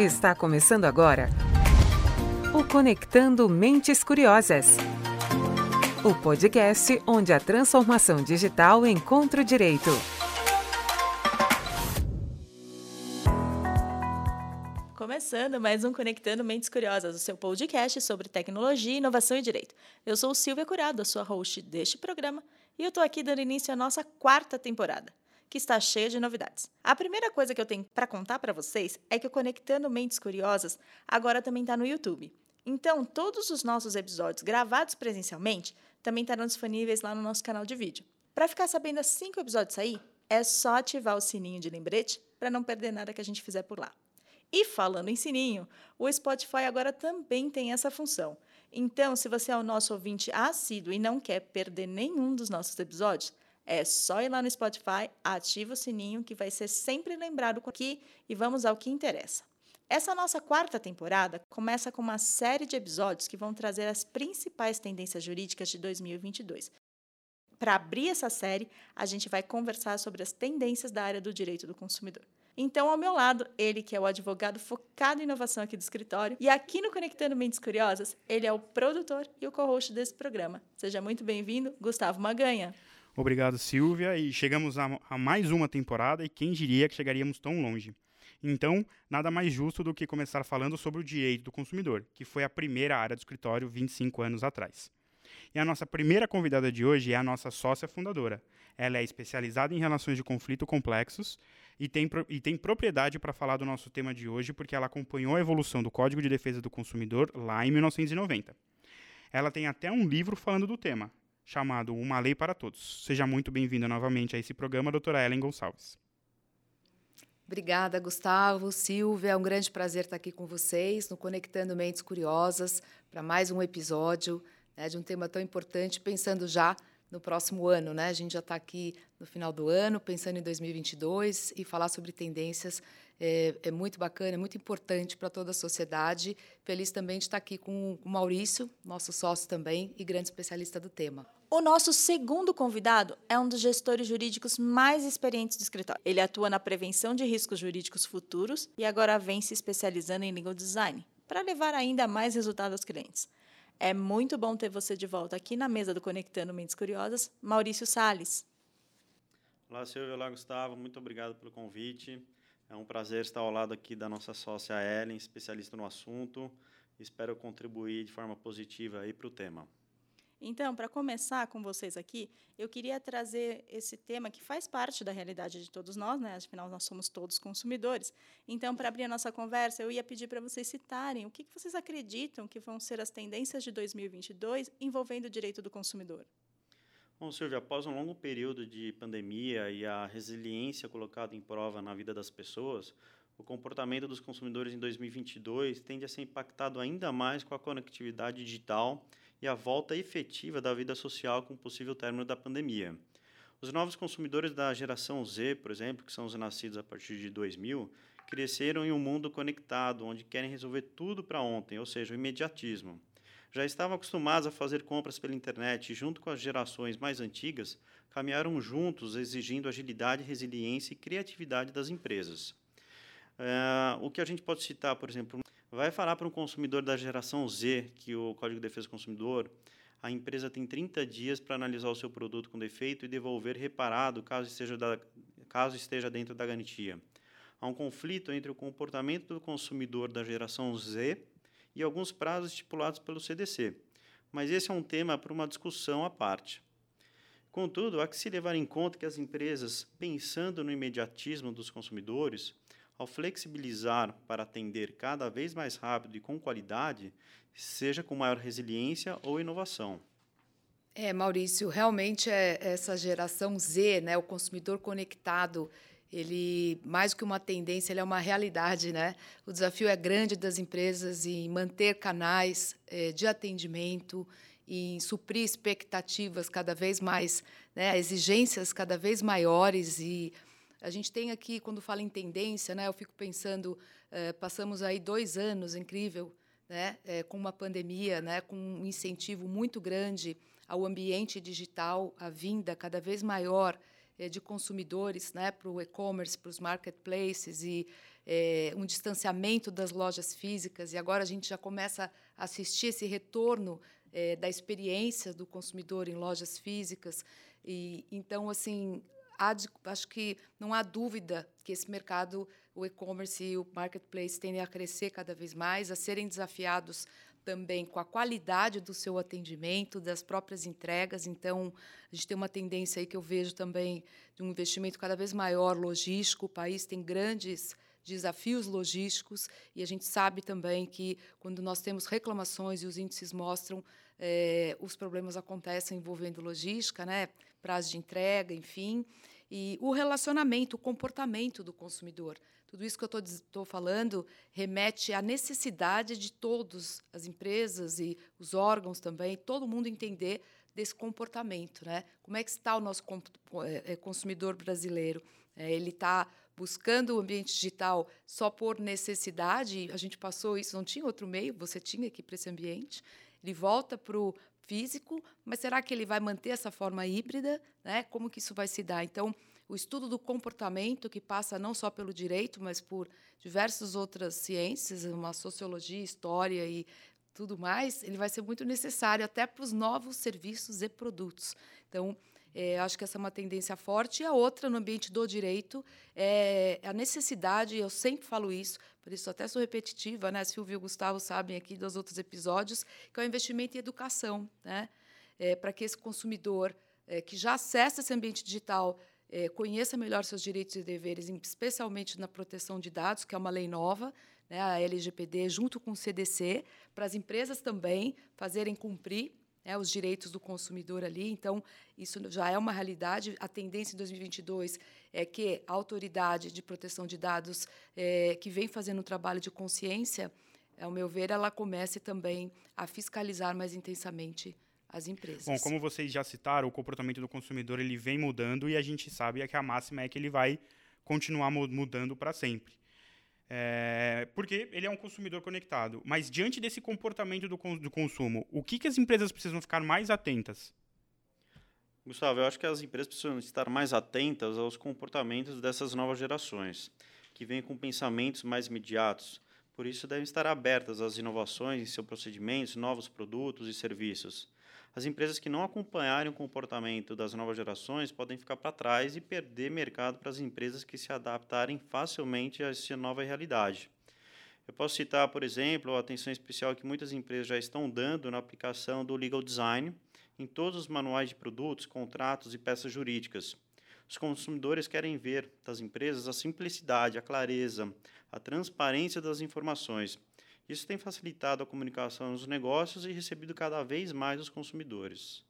Está começando agora o Conectando Mentes Curiosas. O podcast onde a transformação digital encontra o direito. Começando mais um Conectando Mentes Curiosas, o seu podcast sobre tecnologia, inovação e direito. Eu sou Silvia Curado, a sua host deste programa, e eu estou aqui dando início à nossa quarta temporada que está cheia de novidades. A primeira coisa que eu tenho para contar para vocês é que o Conectando Mentes Curiosas agora também está no YouTube. Então, todos os nossos episódios gravados presencialmente também estarão disponíveis lá no nosso canal de vídeo. Para ficar sabendo assim que o episódio sair, é só ativar o sininho de lembrete para não perder nada que a gente fizer por lá. E falando em sininho, o Spotify agora também tem essa função. Então, se você é o nosso ouvinte assíduo e não quer perder nenhum dos nossos episódios, é só ir lá no Spotify, ativa o sininho que vai ser sempre lembrado aqui e vamos ao que interessa. Essa nossa quarta temporada começa com uma série de episódios que vão trazer as principais tendências jurídicas de 2022. Para abrir essa série, a gente vai conversar sobre as tendências da área do direito do consumidor. Então, ao meu lado, ele que é o advogado focado em inovação aqui do escritório, e aqui no Conectando Mentes Curiosas, ele é o produtor e o co-host desse programa. Seja muito bem-vindo, Gustavo Maganha. Obrigado, Silvia. E chegamos a, a, mais uma temporada e quem diria que chegaríamos tão longe. Então, nada mais justo do que começar falando sobre o direito do consumidor, que foi a primeira área do escritório 25 anos atrás. E a nossa primeira convidada de hoje é a nossa sócia fundadora. Ela é especializada em relações de conflito complexos e tem, e tem propriedade para falar do nosso tema de hoje porque ela acompanhou a evolução do Código de Defesa do Consumidor lá em 1990. Ela tem até um livro falando do tema, chamado Uma Lei para Todos. Seja muito bem-vinda novamente a esse programa, doutora Ellen Gonçalves. Obrigada, Gustavo, Silvia. É um grande prazer estar aqui com vocês no Conectando Mentes Curiosas para mais um episódio né, de um tema tão importante, pensando já no próximo ano. Né? A gente já está aqui no final do ano, pensando em 2022 e falar sobre tendências é, é muito bacana, é muito importante para toda a sociedade. Feliz também de estar aqui com o Maurício, nosso sócio também e grande especialista do tema. O nosso segundo convidado é um dos gestores jurídicos mais experientes do escritório. Ele atua na prevenção de riscos jurídicos futuros e agora vem se especializando em legal design, para levar ainda mais resultado aos clientes. É muito bom ter você de volta aqui na mesa do Conectando Mentes Curiosas, Maurício Sales. Olá, Silvio. Olá, Gustavo. Muito obrigado pelo convite. É um prazer estar ao lado aqui da nossa sócia Ellen, especialista no assunto. Espero contribuir de forma positiva aí para o tema. Então, para começar com vocês aqui, eu queria trazer esse tema que faz parte da realidade de todos nós, né? Afinal, nós somos todos consumidores. Então, para abrir a nossa conversa, eu ia pedir para vocês citarem o que vocês acreditam que vão ser as tendências de 2022 envolvendo o direito do consumidor. Bom, Silvia, após um longo período de pandemia e a resiliência colocada em prova na vida das pessoas, o comportamento dos consumidores em 2022 tende a ser impactado ainda mais com a conectividade digital e a volta efetiva da vida social com o possível término da pandemia. Os novos consumidores da geração Z, por exemplo, que são os nascidos a partir de 2000, cresceram em um mundo conectado, onde querem resolver tudo para ontem, ou seja, o imediatismo. Já estavam acostumados a fazer compras pela internet e, junto com as gerações mais antigas, caminharam juntos exigindo agilidade, resiliência e criatividade das empresas. É, o que a gente pode citar, por exemplo, vai falar para um consumidor da geração Z que o Código de Defesa do Consumidor, a empresa tem 30 dias para analisar o seu produto com defeito e devolver reparado caso esteja, da, caso esteja dentro da garantia. Há um conflito entre o comportamento do consumidor da geração Z e alguns prazos estipulados pelo CDC, mas esse é um tema para uma discussão à parte. Contudo, há que se levar em conta que as empresas, pensando no imediatismo dos consumidores, ao flexibilizar para atender cada vez mais rápido e com qualidade, seja com maior resiliência ou inovação. É, Maurício, realmente é essa geração Z, né, o consumidor conectado, ele mais do que uma tendência, ele é uma realidade, né? O desafio é grande das empresas em manter canais é, de atendimento, em suprir expectativas cada vez mais, né, exigências cada vez maiores e a gente tem aqui, quando fala em tendência, né, eu fico pensando, eh, passamos aí dois anos incrível, né, eh, com uma pandemia, né, com um incentivo muito grande ao ambiente digital, a vinda cada vez maior eh, de consumidores né, para o e-commerce, para os marketplaces e um distanciamento das lojas físicas, e agora a gente já começa a assistir esse retorno da experiência do consumidor em lojas físicas. E, então, assim, há, acho que não há dúvida que esse mercado, o e-commerce e o marketplace, tendem a crescer cada vez mais, a serem desafiados também com a qualidade do seu atendimento, das próprias entregas. Então, a gente tem uma tendência aí que eu vejo também de um investimento cada vez maior logístico. O país tem grandes desafios logísticos e a gente sabe também que quando nós temos reclamações e os índices mostram é, os problemas acontecem envolvendo logística, né, prazo de entrega, enfim, e o relacionamento, o comportamento do consumidor. Tudo isso que eu estou falando remete à necessidade de todas as empresas e os órgãos também, todo mundo entender desse comportamento, né? Como é que está o nosso é, é, consumidor brasileiro? É, ele está buscando o ambiente digital só por necessidade? A gente passou isso, não tinha outro meio, você tinha ir para esse ambiente. Ele volta para o físico, mas será que ele vai manter essa forma híbrida? Né? Como que isso vai se dar? Então, o estudo do comportamento, que passa não só pelo direito, mas por diversas outras ciências, uma sociologia, história e tudo mais, ele vai ser muito necessário até para os novos serviços e produtos. Então, é, acho que essa é uma tendência forte. E a outra, no ambiente do direito, é a necessidade, eu sempre falo isso, por isso até sou repetitiva, né? Silvio e o Gustavo sabem aqui dos outros episódios, que é o investimento em educação, né? É, para que esse consumidor é, que já acessa esse ambiente digital é, conheça melhor seus direitos e deveres, especialmente na proteção de dados, que é uma lei nova, né, a LGPD, junto com o CDC, para as empresas também fazerem cumprir né, os direitos do consumidor ali. Então, isso já é uma realidade. A tendência em 2022 é que a autoridade de proteção de dados, é, que vem fazendo um trabalho de consciência, ao meu ver, ela comece também a fiscalizar mais intensamente as empresas. Bom, como vocês já citaram, o comportamento do consumidor ele vem mudando e a gente sabe que a máxima é que ele vai continuar mudando para sempre. É, porque ele é um consumidor conectado. Mas diante desse comportamento do, do consumo, o que, que as empresas precisam ficar mais atentas? Gustavo, eu acho que as empresas precisam estar mais atentas aos comportamentos dessas novas gerações, que vêm com pensamentos mais imediatos. Por isso, devem estar abertas às inovações em seus procedimentos, novos produtos e serviços. As empresas que não acompanharem o comportamento das novas gerações podem ficar para trás e perder mercado para as empresas que se adaptarem facilmente a essa nova realidade. Eu posso citar, por exemplo, a atenção especial que muitas empresas já estão dando na aplicação do legal design em todos os manuais de produtos, contratos e peças jurídicas. Os consumidores querem ver das empresas a simplicidade, a clareza, a transparência das informações isso tem facilitado a comunicação nos negócios e recebido cada vez mais os consumidores.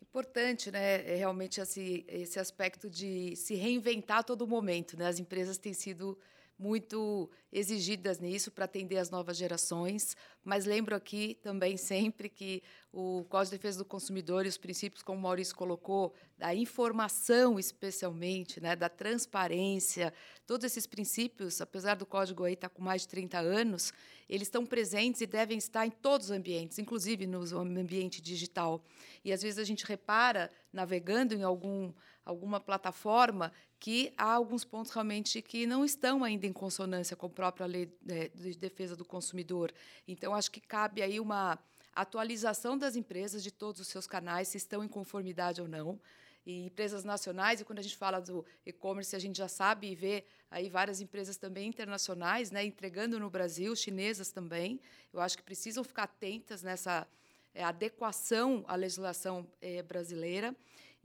Importante, né? É realmente esse, esse aspecto de se reinventar a todo momento. Né? As empresas têm sido muito exigidas nisso para atender as novas gerações, mas lembro aqui também sempre que o Código de Defesa do Consumidor e os princípios, como o Maurício colocou, da informação especialmente, né, da transparência, todos esses princípios, apesar do código aí estar tá com mais de 30 anos, eles estão presentes e devem estar em todos os ambientes, inclusive no ambiente digital. E às vezes a gente repara, navegando em algum alguma plataforma que há alguns pontos realmente que não estão ainda em consonância com a própria lei né, de defesa do consumidor. Então, acho que cabe aí uma atualização das empresas de todos os seus canais, se estão em conformidade ou não. E empresas nacionais, e quando a gente fala do e-commerce, a gente já sabe e vê aí várias empresas também internacionais né, entregando no Brasil, chinesas também. Eu acho que precisam ficar atentas nessa é, adequação à legislação é, brasileira.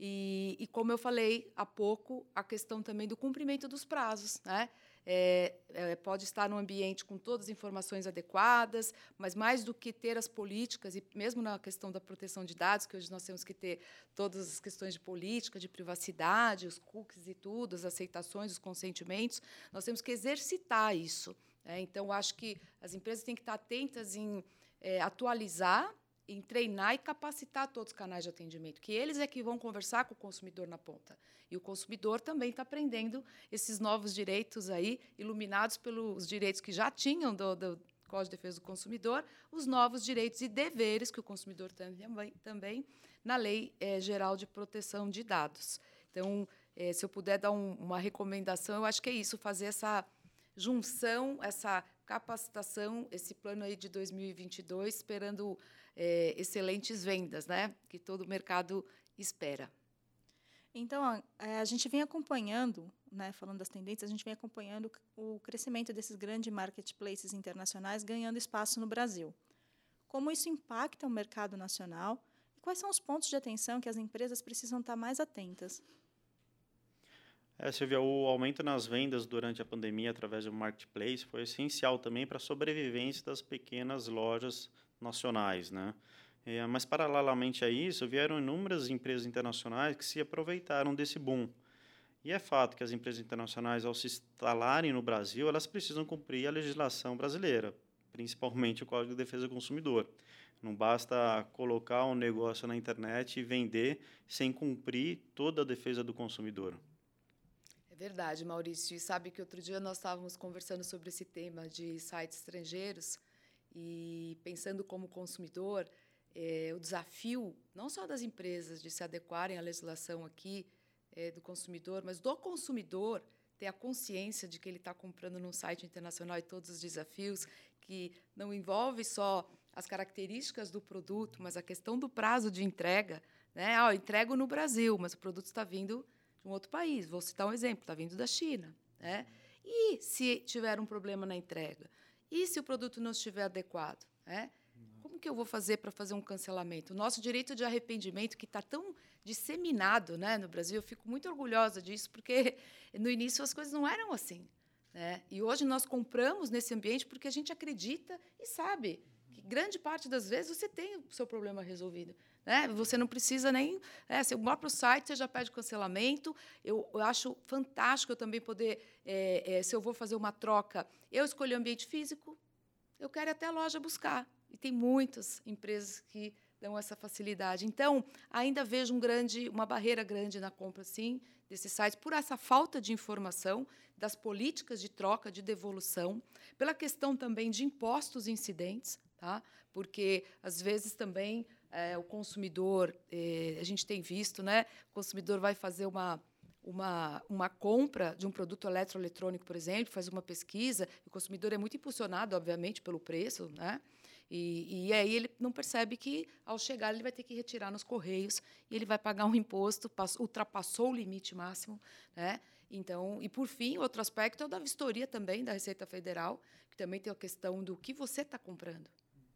E, e, como eu falei há pouco, a questão também do cumprimento dos prazos. Né? É, é, pode estar num ambiente com todas as informações adequadas, mas mais do que ter as políticas, e mesmo na questão da proteção de dados, que hoje nós temos que ter todas as questões de política, de privacidade, os cookies e tudo, as aceitações, os consentimentos, nós temos que exercitar isso. Né? Então, acho que as empresas têm que estar atentas em é, atualizar em treinar e capacitar todos os canais de atendimento, que eles é que vão conversar com o consumidor na ponta. E o consumidor também está aprendendo esses novos direitos aí, iluminados pelos direitos que já tinham do, do Código de Defesa do Consumidor, os novos direitos e deveres que o consumidor tem também, também na Lei é, Geral de Proteção de Dados. Então, é, se eu puder dar um, uma recomendação, eu acho que é isso, fazer essa junção, essa capacitação, esse plano aí de 2022, esperando é, excelentes vendas, né? Que todo o mercado espera. Então, a, é, a gente vem acompanhando, né, falando das tendências, a gente vem acompanhando o crescimento desses grandes marketplaces internacionais ganhando espaço no Brasil. Como isso impacta o mercado nacional e quais são os pontos de atenção que as empresas precisam estar mais atentas? É, Silvia, o aumento nas vendas durante a pandemia através do marketplace foi essencial também para a sobrevivência das pequenas lojas nacionais, né? É, mas, paralelamente a isso, vieram inúmeras empresas internacionais que se aproveitaram desse boom. E é fato que as empresas internacionais, ao se instalarem no Brasil, elas precisam cumprir a legislação brasileira, principalmente o Código de Defesa do Consumidor. Não basta colocar um negócio na internet e vender sem cumprir toda a defesa do consumidor. É verdade, Maurício. E sabe que outro dia nós estávamos conversando sobre esse tema de sites estrangeiros e pensando como consumidor, é, o desafio não só das empresas de se adequarem à legislação aqui é, do consumidor, mas do consumidor ter a consciência de que ele está comprando num site internacional e todos os desafios que não envolve só as características do produto, mas a questão do prazo de entrega. Né? Ah, eu entrego no Brasil, mas o produto está vindo de um outro país. Vou citar um exemplo: está vindo da China. Né? E se tiver um problema na entrega? E se o produto não estiver adequado? Né? Como que eu vou fazer para fazer um cancelamento? O nosso direito de arrependimento, que está tão disseminado né, no Brasil, eu fico muito orgulhosa disso, porque no início as coisas não eram assim. Né? E hoje nós compramos nesse ambiente porque a gente acredita e sabe que grande parte das vezes você tem o seu problema resolvido. Né? Você não precisa nem. Né? Se eu vou para o site, você já pede cancelamento. Eu, eu acho fantástico eu também poder, é, é, se eu vou fazer uma troca, eu escolhi o ambiente físico, eu quero ir até a loja buscar. E tem muitas empresas que dão essa facilidade. Então, ainda vejo um grande, uma barreira grande na compra, sim, desses sites, por essa falta de informação das políticas de troca, de devolução, pela questão também de impostos incidentes, tá? porque, às vezes, também é, o consumidor, é, a gente tem visto, né? o consumidor vai fazer uma, uma, uma compra de um produto eletroeletrônico, por exemplo, faz uma pesquisa, o consumidor é muito impulsionado, obviamente, pelo preço, né? E, e, aí ele não percebe que, ao chegar, ele vai ter que retirar nos correios e ele vai pagar um imposto, ultrapassou o limite máximo. Né? Então, e por fim, outro aspecto é o da vistoria também da Receita Federal, que também tem a questão do que você está comprando,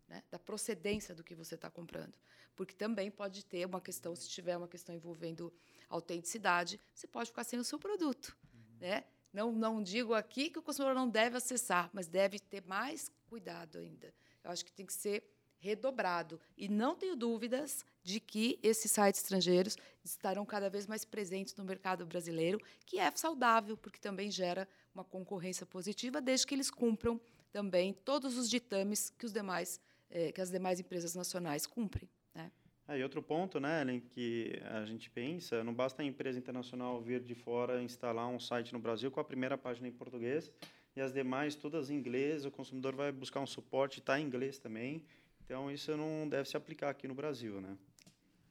né? da procedência do que você está comprando. Porque também pode ter uma questão, se tiver uma questão envolvendo autenticidade, você pode ficar sem o seu produto. Né? Não, não digo aqui que o consumidor não deve acessar, mas deve ter mais cuidado ainda eu acho que tem que ser redobrado. E não tenho dúvidas de que esses sites estrangeiros estarão cada vez mais presentes no mercado brasileiro, que é saudável, porque também gera uma concorrência positiva, desde que eles cumpram também todos os ditames que, os demais, eh, que as demais empresas nacionais cumprem. Né? É, e outro ponto, né, Ellen, que a gente pensa, não basta a empresa internacional vir de fora instalar um site no Brasil com a primeira página em português e as demais todas em inglês, o consumidor vai buscar um suporte, está em inglês também. Então, isso não deve se aplicar aqui no Brasil, né?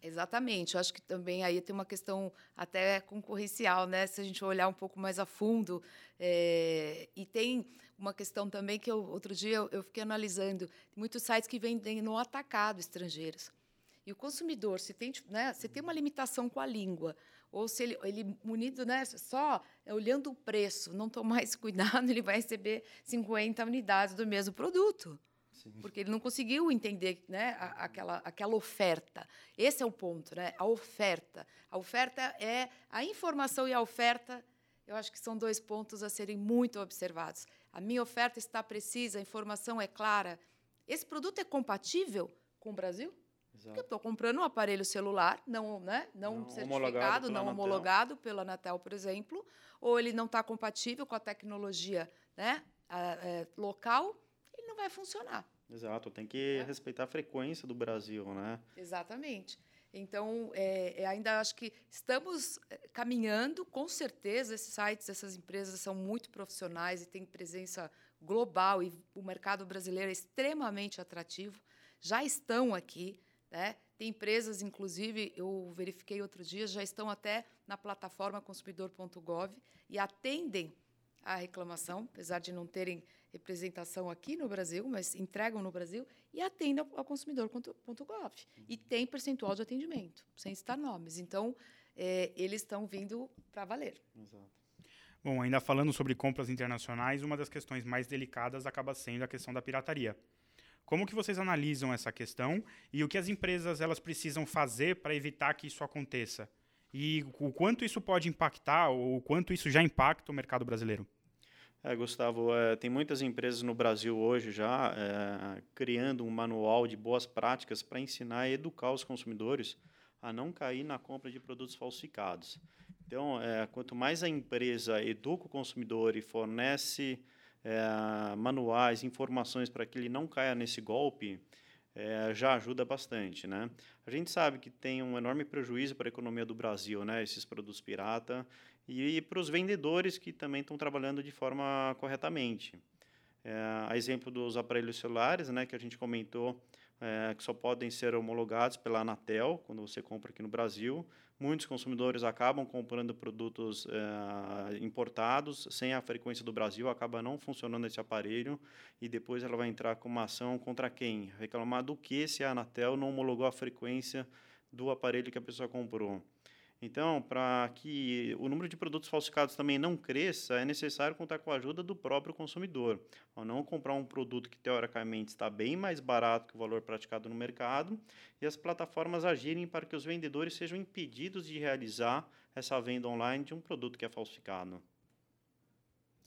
Exatamente. Eu acho que também aí tem uma questão até concorrencial, né? Se a gente olhar um pouco mais a fundo. É... E tem uma questão também que eu, outro dia eu, fiquei analisando. Muitos sites que vendem no atacado estrangeiros. E o consumidor, se tem, né, se tem uma limitação com a língua, ou se ele, ele munido né, só olhando o preço, não tomar esse cuidado, ele vai receber 50 unidades do mesmo produto. Sim. Porque ele não conseguiu entender né, a, aquela, aquela oferta. Esse é o ponto, né? A oferta. A oferta é a informação e a oferta. Eu acho que são dois pontos a serem muito observados. A minha oferta está precisa, a informação é clara. Esse produto é compatível com o Brasil? Exato. Porque eu estou comprando um aparelho celular não, né, não, não certificado, não homologado pela Anatel, por exemplo, ou ele não está compatível com a tecnologia né, a, a, é, local, ele não vai funcionar. Exato, tem que é. respeitar a frequência do Brasil, né? Exatamente. Então, é, é, ainda acho que estamos é, caminhando, com certeza, esses sites, essas empresas são muito profissionais e têm presença global e o mercado brasileiro é extremamente atrativo, já estão aqui. Né? Tem empresas, inclusive, eu verifiquei outro dia, já estão até na plataforma consumidor.gov e atendem a reclamação, apesar de não terem representação aqui no Brasil, mas entregam no Brasil e atendem ao consumidor.gov. E tem percentual de atendimento, sem citar nomes. Então, é, eles estão vindo para valer. Exato. Bom, ainda falando sobre compras internacionais, uma das questões mais delicadas acaba sendo a questão da pirataria. Como que vocês analisam essa questão e o que as empresas elas precisam fazer para evitar que isso aconteça? E o quanto isso pode impactar ou o quanto isso já impacta o mercado brasileiro? É, Gustavo, é, tem muitas empresas no Brasil hoje já é, criando um manual de boas práticas para ensinar e educar os consumidores a não cair na compra de produtos falsificados. Então, é, quanto mais a empresa educa o consumidor e fornece é, manuais, informações para que ele não caia nesse golpe, é, já ajuda bastante, né? A gente sabe que tem um enorme prejuízo para a economia do Brasil, né? Esses produtos pirata e, e para os vendedores que também estão trabalhando de forma corretamente. É, a exemplo dos aparelhos celulares, né? Que a gente comentou é, que só podem ser homologados pela Anatel quando você compra aqui no Brasil. Muitos consumidores acabam comprando produtos é, importados sem a frequência do Brasil, acaba não funcionando esse aparelho e depois ela vai entrar com uma ação contra quem? Reclamar do que se a Anatel não homologou a frequência do aparelho que a pessoa comprou. Então, para que o número de produtos falsificados também não cresça, é necessário contar com a ajuda do próprio consumidor. Ao não comprar um produto que teoricamente está bem mais barato que o valor praticado no mercado e as plataformas agirem para que os vendedores sejam impedidos de realizar essa venda online de um produto que é falsificado.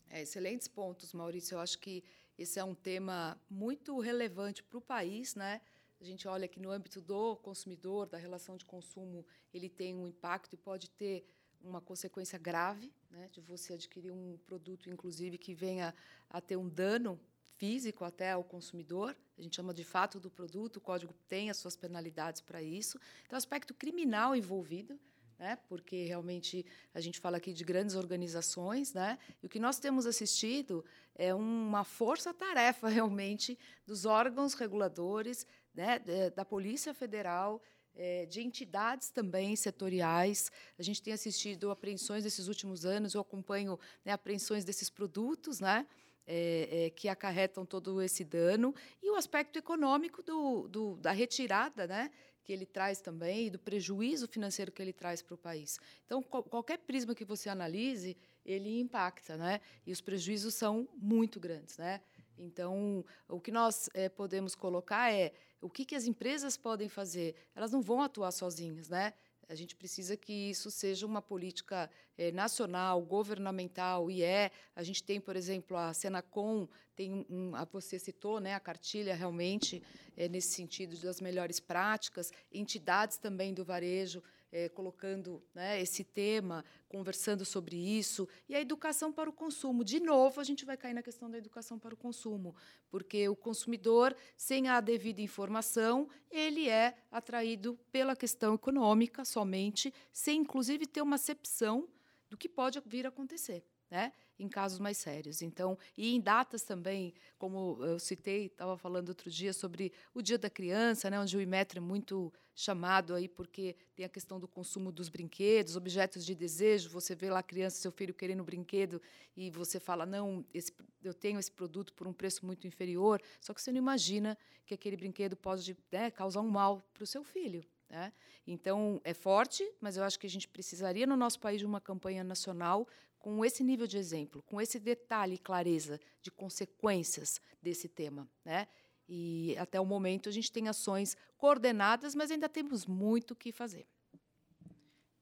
É, excelentes pontos, Maurício. Eu acho que esse é um tema muito relevante para o país, né? A gente olha que no âmbito do consumidor, da relação de consumo, ele tem um impacto e pode ter uma consequência grave, né, de você adquirir um produto, inclusive, que venha a ter um dano físico até ao consumidor. A gente chama de fato do produto, o código tem as suas penalidades para isso. Então, aspecto criminal envolvido, né, porque realmente a gente fala aqui de grandes organizações, né, e o que nós temos assistido é uma força-tarefa realmente dos órgãos reguladores, né, da Polícia Federal, é, de entidades também setoriais. A gente tem assistido apreensões nesses últimos anos, eu acompanho né, apreensões desses produtos, né? É, é, que acarretam todo esse dano e o aspecto econômico do, do, da retirada, né, que ele traz também e do prejuízo financeiro que ele traz para o país. Então, qualquer prisma que você analise, ele impacta, né, e os prejuízos são muito grandes, né. Então, o que nós é, podemos colocar é o que, que as empresas podem fazer. Elas não vão atuar sozinhas, né? A gente precisa que isso seja uma política é, nacional, governamental, e é. A gente tem, por exemplo, a Senacom, tem um, a, você citou né, a cartilha realmente é, nesse sentido das melhores práticas, entidades também do varejo é, colocando né, esse tema, conversando sobre isso, e a educação para o consumo. De novo, a gente vai cair na questão da educação para o consumo, porque o consumidor, sem a devida informação, ele é atraído pela questão econômica somente, sem inclusive ter uma acepção do que pode vir a acontecer. Né? Em casos mais sérios. Então, e em datas também, como eu citei, estava falando outro dia sobre o Dia da Criança, né, onde o Imetro é muito chamado aí porque tem a questão do consumo dos brinquedos, objetos de desejo. Você vê lá a criança, seu filho querendo um brinquedo e você fala não, esse, eu tenho esse produto por um preço muito inferior. Só que você não imagina que aquele brinquedo pode né, causar um mal para o seu filho. Né? Então, é forte, mas eu acho que a gente precisaria, no nosso país, de uma campanha nacional com esse nível de exemplo, com esse detalhe e clareza de consequências desse tema. Né? E até o momento a gente tem ações coordenadas, mas ainda temos muito o que fazer.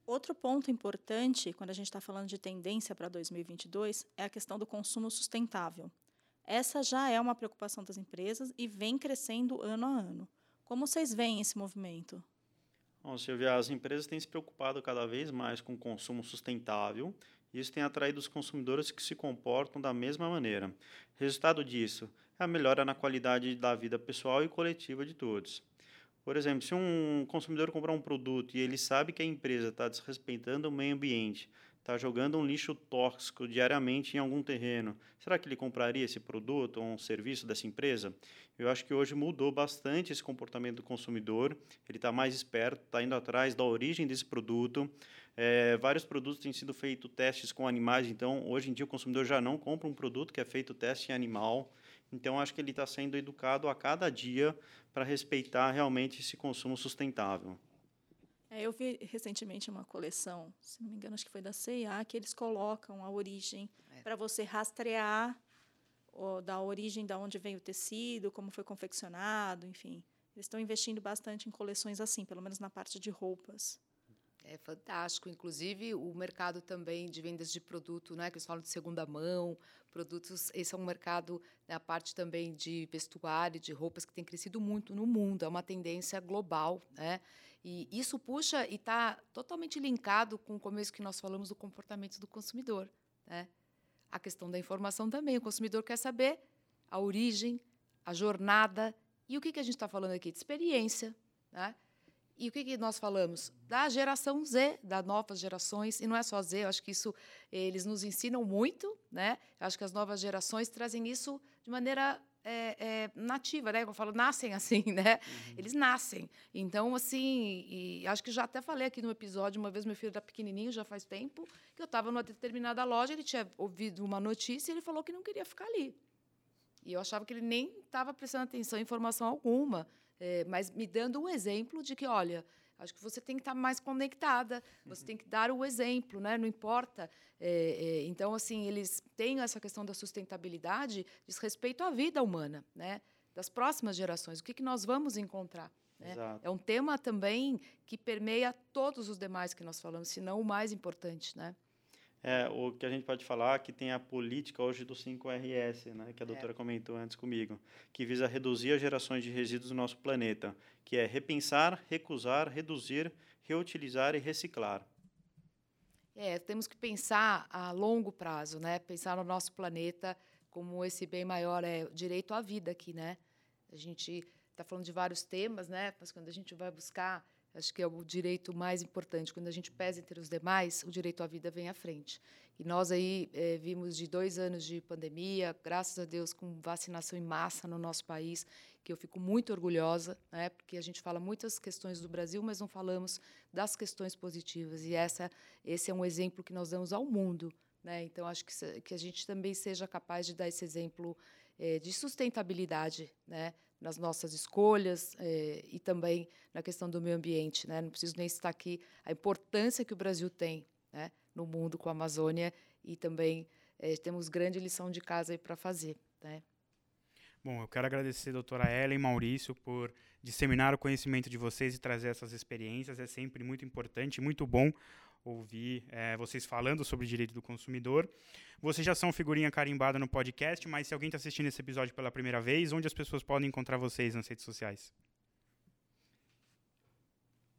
Outro ponto importante, quando a gente está falando de tendência para 2022, é a questão do consumo sustentável. Essa já é uma preocupação das empresas e vem crescendo ano a ano. Como vocês veem esse movimento? Bom, Silvia, as empresas têm se preocupado cada vez mais com o consumo sustentável isso tem atraído os consumidores que se comportam da mesma maneira. Resultado disso é a melhora na qualidade da vida pessoal e coletiva de todos. Por exemplo, se um consumidor comprar um produto e ele sabe que a empresa está desrespeitando o meio ambiente, está jogando um lixo tóxico diariamente em algum terreno, será que ele compraria esse produto ou um serviço dessa empresa? Eu acho que hoje mudou bastante esse comportamento do consumidor, ele está mais esperto, está indo atrás da origem desse produto. É, vários produtos têm sido feitos testes com animais, então hoje em dia o consumidor já não compra um produto que é feito teste em animal. Então acho que ele está sendo educado a cada dia para respeitar realmente esse consumo sustentável. É, eu vi recentemente uma coleção, se não me engano, acho que foi da CIA, que eles colocam a origem é. para você rastrear da origem da onde vem o tecido, como foi confeccionado, enfim. Eles estão investindo bastante em coleções assim, pelo menos na parte de roupas. É fantástico. Inclusive, o mercado também de vendas de produto, né, que eles falam de segunda mão, produtos. Esse é um mercado, né, a parte também de vestuário, de roupas, que tem crescido muito no mundo. É uma tendência global. Né? E isso puxa e está totalmente linkado com o começo que nós falamos do comportamento do consumidor. Né? A questão da informação também. O consumidor quer saber a origem, a jornada. E o que, que a gente está falando aqui? De experiência. Né? E o que, que, nós falamos? Da geração Z, das novas gerações, e não é só Z, eu acho que isso eles nos ensinam muito, né? Eu acho que as novas gerações trazem isso de maneira é, é, nativa, né? Eu falo, nascem assim, né? Uhum. Eles nascem. Então, assim, e acho que já até falei aqui no episódio, uma vez meu filho era pequenininho, já faz tempo, que eu estava numa determinada loja, ele tinha ouvido uma notícia e ele falou que não queria ficar ali. E eu achava que ele nem estava prestando atenção em informação alguma é, mas me dando o exemplo de que, olha, acho que você tem que estar mais conectada, você tem que dar o exemplo, né? não importa. É, é, então, assim, eles têm essa questão da sustentabilidade diz respeito à vida humana, né? das próximas gerações. O que, que nós vamos encontrar? Né? É um tema também que permeia todos os demais que nós falamos, se não o mais importante. Né? É, o que a gente pode falar é que tem a política hoje do 5RS, né, que a é. doutora é. comentou antes comigo, que visa reduzir as gerações de resíduos do nosso planeta, que é repensar, recusar, reduzir, reutilizar e reciclar. É, temos que pensar a longo prazo, né? Pensar no nosso planeta como esse bem maior é o direito à vida aqui, né? A gente está falando de vários temas, né? Mas quando a gente vai buscar Acho que é o direito mais importante. Quando a gente pesa entre os demais, o direito à vida vem à frente. E nós aí é, vimos de dois anos de pandemia, graças a Deus, com vacinação em massa no nosso país, que eu fico muito orgulhosa, né, porque a gente fala muitas questões do Brasil, mas não falamos das questões positivas. E essa, esse é um exemplo que nós damos ao mundo. Né? Então, acho que, que a gente também seja capaz de dar esse exemplo é, de sustentabilidade, né? Nas nossas escolhas é, e também na questão do meio ambiente. Né? Não preciso nem citar aqui a importância que o Brasil tem né, no mundo com a Amazônia e também é, temos grande lição de casa para fazer. Né? Bom, eu quero agradecer a doutora Ellen Maurício por disseminar o conhecimento de vocês e trazer essas experiências. É sempre muito importante, muito bom ouvir é, vocês falando sobre direito do consumidor. Vocês já são figurinha carimbada no podcast, mas se alguém está assistindo esse episódio pela primeira vez, onde as pessoas podem encontrar vocês nas redes sociais?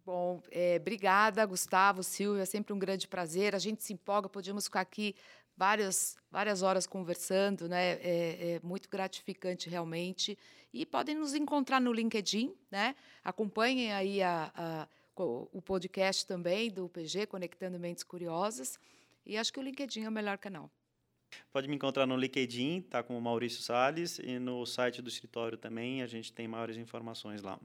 Bom, é, obrigada, Gustavo, Silvia, é sempre um grande prazer. A gente se empolga, podíamos ficar aqui várias, várias horas conversando, né? É, é, muito gratificante realmente. E podem nos encontrar no LinkedIn, né? Acompanhem aí a, a o podcast também do PG, Conectando Mentes Curiosas. E acho que o LinkedIn é o melhor canal. Pode me encontrar no LinkedIn, tá com o Maurício Sales, e no site do escritório também a gente tem maiores informações lá.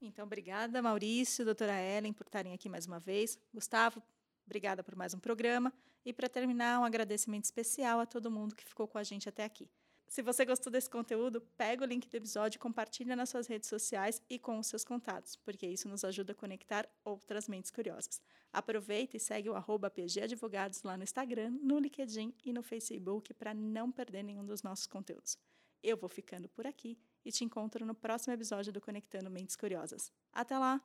Então, obrigada, Maurício, doutora Ellen, por estarem aqui mais uma vez. Gustavo, obrigada por mais um programa. E para terminar, um agradecimento especial a todo mundo que ficou com a gente até aqui. Se você gostou desse conteúdo, pega o link do episódio, compartilha nas suas redes sociais e com os seus contatos, porque isso nos ajuda a conectar outras mentes curiosas. Aproveita e segue o arroba PGAdvogados lá no Instagram, no LinkedIn e no Facebook para não perder nenhum dos nossos conteúdos. Eu vou ficando por aqui e te encontro no próximo episódio do Conectando Mentes Curiosas. Até lá!